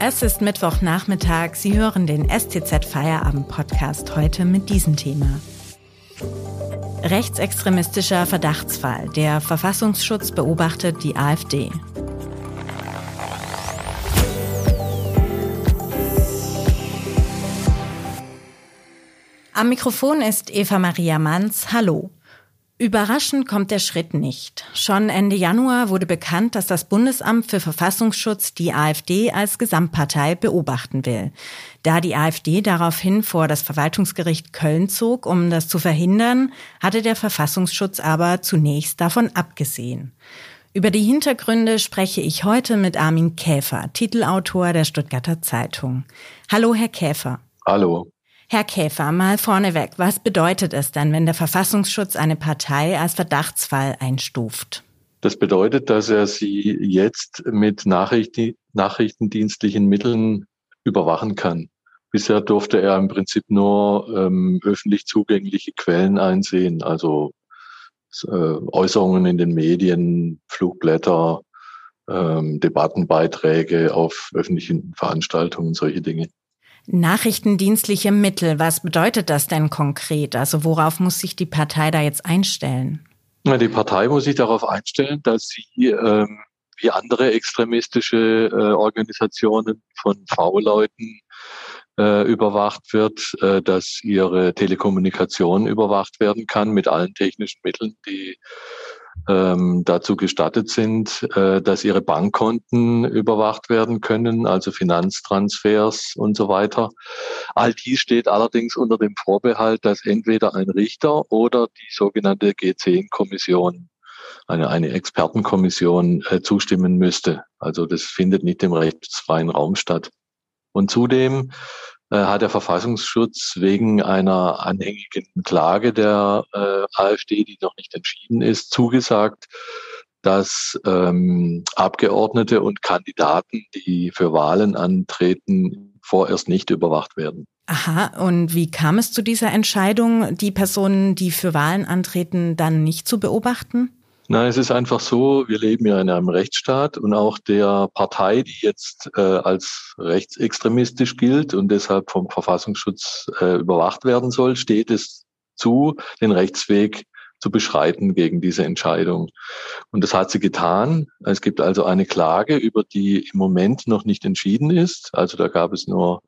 Es ist Mittwochnachmittag. Sie hören den STZ Feierabend Podcast heute mit diesem Thema. Rechtsextremistischer Verdachtsfall. Der Verfassungsschutz beobachtet die AfD. Am Mikrofon ist Eva Maria Manns. Hallo. Überraschend kommt der Schritt nicht. Schon Ende Januar wurde bekannt, dass das Bundesamt für Verfassungsschutz die AfD als Gesamtpartei beobachten will. Da die AfD daraufhin vor das Verwaltungsgericht Köln zog, um das zu verhindern, hatte der Verfassungsschutz aber zunächst davon abgesehen. Über die Hintergründe spreche ich heute mit Armin Käfer, Titelautor der Stuttgarter Zeitung. Hallo, Herr Käfer. Hallo. Herr Käfer, mal vorneweg, was bedeutet es denn, wenn der Verfassungsschutz eine Partei als Verdachtsfall einstuft? Das bedeutet, dass er sie jetzt mit Nachrichten, nachrichtendienstlichen Mitteln überwachen kann. Bisher durfte er im Prinzip nur ähm, öffentlich zugängliche Quellen einsehen, also äh, Äußerungen in den Medien, Flugblätter, ähm, Debattenbeiträge auf öffentlichen Veranstaltungen, solche Dinge. Nachrichtendienstliche Mittel, was bedeutet das denn konkret? Also worauf muss sich die Partei da jetzt einstellen? Die Partei muss sich darauf einstellen, dass sie ähm, wie andere extremistische äh, Organisationen von V-Leuten äh, überwacht wird, äh, dass ihre Telekommunikation überwacht werden kann mit allen technischen Mitteln, die ähm, dazu gestattet sind, äh, dass ihre Bankkonten überwacht werden können, also Finanztransfers und so weiter. All dies steht allerdings unter dem Vorbehalt, dass entweder ein Richter oder die sogenannte G10-Kommission, eine, eine Expertenkommission, äh, zustimmen müsste. Also das findet nicht im rechtsfreien Raum statt. Und zudem hat der Verfassungsschutz wegen einer anhängigen Klage der äh, AfD, die noch nicht entschieden ist, zugesagt, dass ähm, Abgeordnete und Kandidaten, die für Wahlen antreten, vorerst nicht überwacht werden. Aha, und wie kam es zu dieser Entscheidung, die Personen, die für Wahlen antreten, dann nicht zu beobachten? Na, es ist einfach so, wir leben ja in einem Rechtsstaat und auch der Partei, die jetzt äh, als rechtsextremistisch gilt und deshalb vom Verfassungsschutz äh, überwacht werden soll, steht es zu, den Rechtsweg zu beschreiten gegen diese Entscheidung. Und das hat sie getan. Es gibt also eine Klage, über die im Moment noch nicht entschieden ist. Also da gab es nur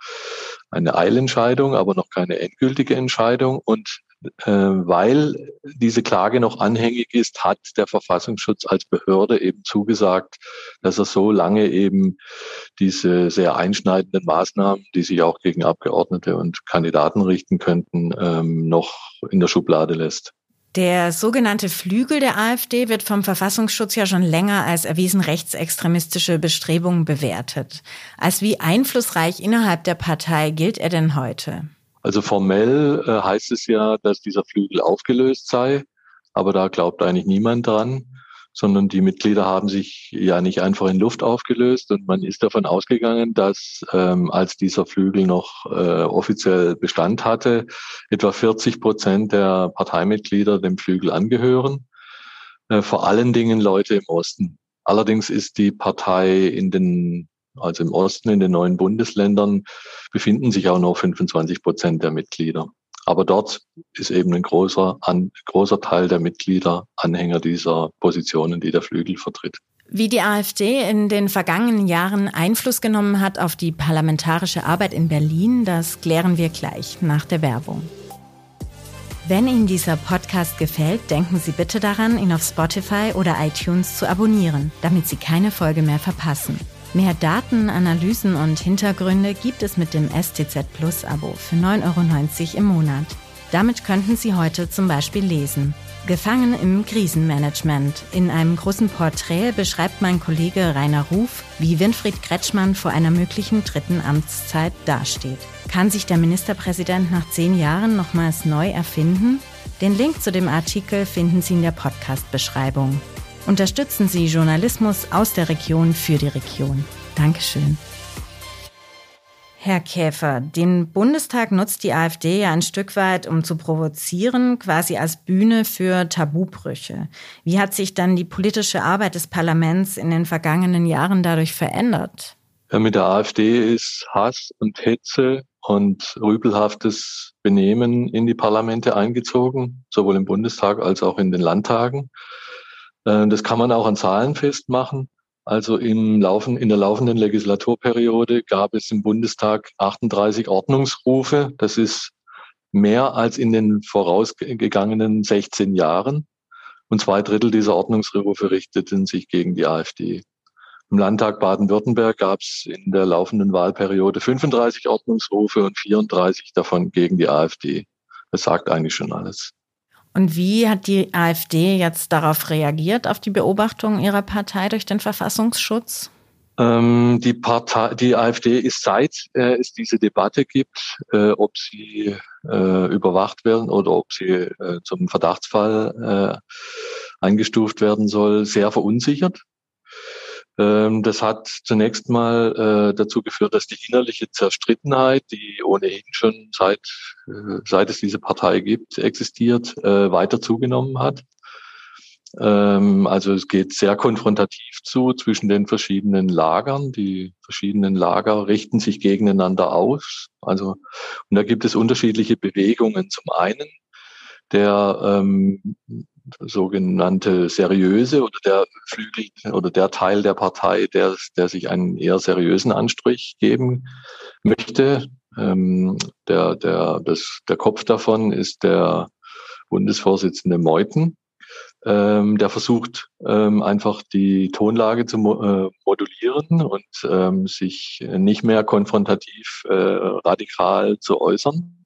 eine Eilentscheidung, aber noch keine endgültige Entscheidung. Und weil diese Klage noch anhängig ist, hat der Verfassungsschutz als Behörde eben zugesagt, dass er so lange eben diese sehr einschneidenden Maßnahmen, die sich auch gegen Abgeordnete und Kandidaten richten könnten, ähm, noch in der Schublade lässt. Der sogenannte Flügel der AfD wird vom Verfassungsschutz ja schon länger als erwiesen rechtsextremistische Bestrebungen bewertet. Als wie einflussreich innerhalb der Partei gilt er denn heute? Also formell äh, heißt es ja, dass dieser Flügel aufgelöst sei, aber da glaubt eigentlich niemand dran, sondern die Mitglieder haben sich ja nicht einfach in Luft aufgelöst und man ist davon ausgegangen, dass ähm, als dieser Flügel noch äh, offiziell Bestand hatte, etwa 40 Prozent der Parteimitglieder dem Flügel angehören, äh, vor allen Dingen Leute im Osten. Allerdings ist die Partei in den also im Osten, in den neuen Bundesländern, befinden sich auch noch 25 Prozent der Mitglieder. Aber dort ist eben ein großer, ein großer Teil der Mitglieder Anhänger dieser Positionen, die der Flügel vertritt. Wie die AfD in den vergangenen Jahren Einfluss genommen hat auf die parlamentarische Arbeit in Berlin, das klären wir gleich nach der Werbung. Wenn Ihnen dieser Podcast gefällt, denken Sie bitte daran, ihn auf Spotify oder iTunes zu abonnieren, damit Sie keine Folge mehr verpassen. Mehr Daten, Analysen und Hintergründe gibt es mit dem STZ Plus Abo für 9,90 Euro im Monat. Damit könnten Sie heute zum Beispiel lesen. Gefangen im Krisenmanagement. In einem großen Porträt beschreibt mein Kollege Rainer Ruf, wie Winfried Kretschmann vor einer möglichen dritten Amtszeit dasteht. Kann sich der Ministerpräsident nach zehn Jahren nochmals neu erfinden? Den Link zu dem Artikel finden Sie in der Podcast-Beschreibung. Unterstützen Sie Journalismus aus der Region für die Region. Dankeschön. Herr Käfer, den Bundestag nutzt die AfD ja ein Stück weit, um zu provozieren, quasi als Bühne für Tabubrüche. Wie hat sich dann die politische Arbeit des Parlaments in den vergangenen Jahren dadurch verändert? mit der AfD ist Hass und Hetze und rübelhaftes Benehmen in die Parlamente eingezogen, sowohl im Bundestag als auch in den Landtagen. Äh, das kann man auch an Zahlen festmachen. Also im Laufen, in der laufenden Legislaturperiode gab es im Bundestag 38 Ordnungsrufe. Das ist mehr als in den vorausgegangenen 16 Jahren. Und zwei Drittel dieser Ordnungsrufe richteten sich gegen die AfD. Im Landtag Baden-Württemberg gab es in der laufenden Wahlperiode 35 Ordnungsrufe und 34 davon gegen die AfD. Das sagt eigentlich schon alles. Und wie hat die AfD jetzt darauf reagiert, auf die Beobachtung ihrer Partei durch den Verfassungsschutz? Ähm, die Partei, die AfD ist seit äh, es diese Debatte gibt, äh, ob sie äh, überwacht werden oder ob sie äh, zum Verdachtsfall äh, eingestuft werden soll, sehr verunsichert. Ähm, das hat zunächst mal äh, dazu geführt, dass die innerliche Zerstrittenheit, die ohnehin schon seit, äh, seit es diese Partei gibt, existiert, äh, weiter zugenommen hat. Ähm, also es geht sehr konfrontativ zu zwischen den verschiedenen Lagern. Die verschiedenen Lager richten sich gegeneinander aus. Also und da gibt es unterschiedliche Bewegungen. Zum einen der ähm, sogenannte seriöse oder der Flügel oder der Teil der Partei, der, der sich einen eher seriösen Anstrich geben möchte. Ähm, der, der, das, der Kopf davon ist der Bundesvorsitzende Meuthen. Ähm, der versucht ähm, einfach die Tonlage zu mo äh, modulieren und ähm, sich nicht mehr konfrontativ äh, radikal zu äußern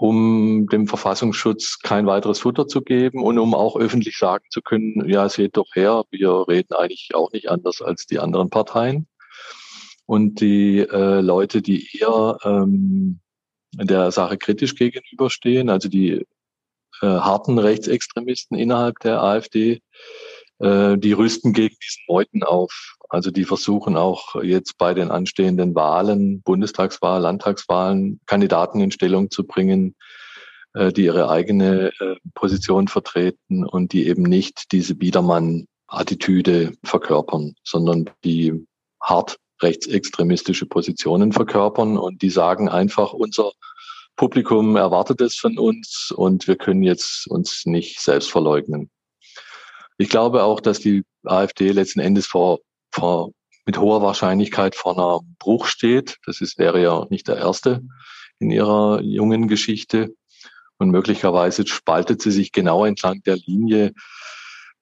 um dem Verfassungsschutz kein weiteres Futter zu geben und um auch öffentlich sagen zu können, ja, seht doch her, wir reden eigentlich auch nicht anders als die anderen Parteien. Und die äh, Leute, die eher ähm, der Sache kritisch gegenüberstehen, also die äh, harten Rechtsextremisten innerhalb der AfD, äh, die rüsten gegen diesen Meuten auf. Also die versuchen auch jetzt bei den anstehenden Wahlen, Bundestagswahl, Landtagswahlen, Kandidaten in Stellung zu bringen, äh, die ihre eigene äh, Position vertreten und die eben nicht diese Biedermann-Attitüde verkörpern, sondern die hart rechtsextremistische Positionen verkörpern und die sagen einfach, unser Publikum erwartet es von uns und wir können jetzt uns nicht selbst verleugnen. Ich glaube auch, dass die AfD letzten Endes vor vor, mit hoher Wahrscheinlichkeit vor einer Bruch steht. Das ist, wäre ja nicht der erste in ihrer jungen Geschichte. Und möglicherweise spaltet sie sich genau entlang der Linie.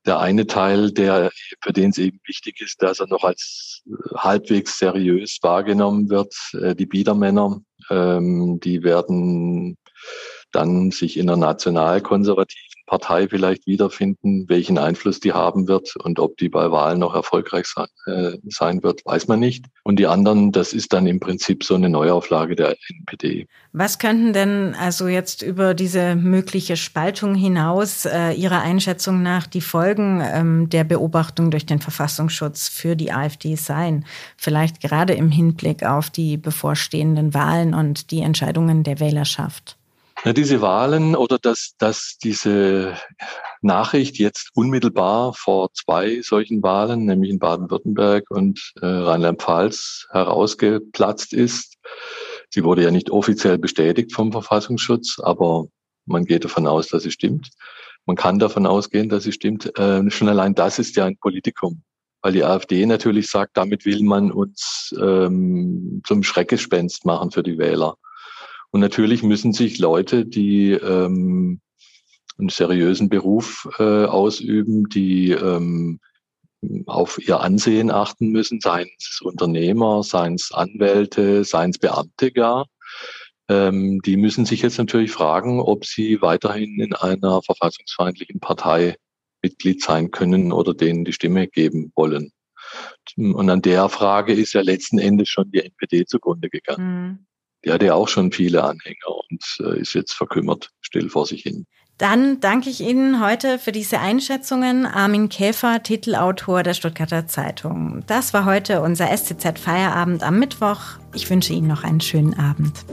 Der eine Teil, der, für den es eben wichtig ist, dass er noch als halbwegs seriös wahrgenommen wird, äh, die Biedermänner, ähm, die werden dann sich in der nationalkonservativen Partei vielleicht wiederfinden. Welchen Einfluss die haben wird und ob die bei Wahlen noch erfolgreich äh, sein wird, weiß man nicht. Und die anderen, das ist dann im Prinzip so eine Neuauflage der NPD. Was könnten denn also jetzt über diese mögliche Spaltung hinaus äh, Ihrer Einschätzung nach die Folgen ähm, der Beobachtung durch den Verfassungsschutz für die AfD sein? Vielleicht gerade im Hinblick auf die bevorstehenden Wahlen und die Entscheidungen der Wählerschaft. Ja, diese Wahlen oder dass, dass diese Nachricht jetzt unmittelbar vor zwei solchen Wahlen, nämlich in Baden-Württemberg und äh, Rheinland-Pfalz, herausgeplatzt ist. Sie wurde ja nicht offiziell bestätigt vom Verfassungsschutz, aber man geht davon aus, dass sie stimmt. Man kann davon ausgehen, dass sie stimmt. Äh, schon allein das ist ja ein Politikum, weil die AfD natürlich sagt, damit will man uns ähm, zum Schreckgespenst machen für die Wähler. Und natürlich müssen sich Leute, die ähm, einen seriösen Beruf äh, ausüben, die ähm, auf ihr Ansehen achten müssen, seien es Unternehmer, seien es Anwälte, seien es Beamte gar, ähm, die müssen sich jetzt natürlich fragen, ob sie weiterhin in einer verfassungsfeindlichen Partei Mitglied sein können oder denen die Stimme geben wollen. Und an der Frage ist ja letzten Endes schon die NPD zugrunde gegangen. Die hatte ja auch schon viele Anhänger und äh, ist jetzt verkümmert, still vor sich hin. Dann danke ich Ihnen heute für diese Einschätzungen. Armin Käfer, Titelautor der Stuttgarter Zeitung. Das war heute unser STZ Feierabend am Mittwoch. Ich wünsche Ihnen noch einen schönen Abend.